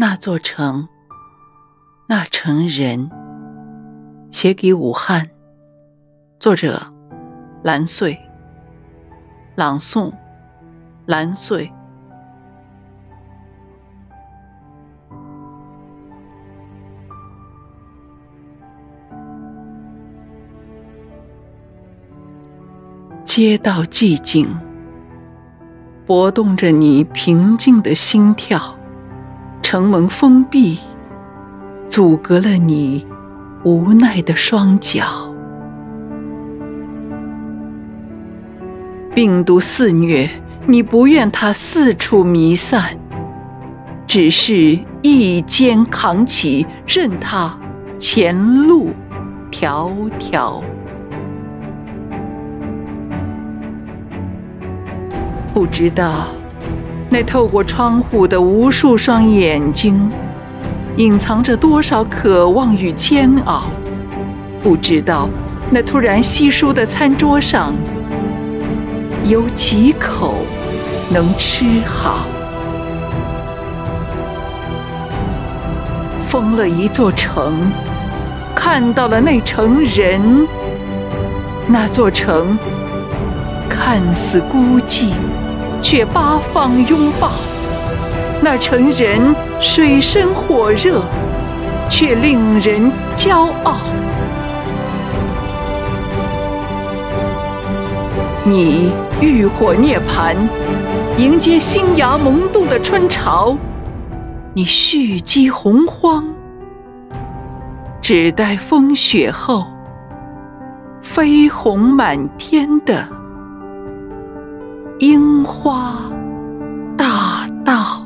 那座城，那城人，写给武汉。作者：蓝穗。朗诵：蓝穗。街道寂静，搏动着你平静的心跳；城门封闭，阻隔了你无奈的双脚。病毒肆虐，你不愿它四处弥散，只是一肩扛起，任它前路迢迢。不知道，那透过窗户的无数双眼睛，隐藏着多少渴望与煎熬。不知道，那突然稀疏的餐桌上，有几口能吃好。封了一座城，看到了那城人，那座城看似孤寂。却八方拥抱，那城人水深火热，却令人骄傲。你浴火涅槃，迎接新芽萌动的春潮；你蓄积洪荒，只待风雪后，飞鸿满天的。樱花大道。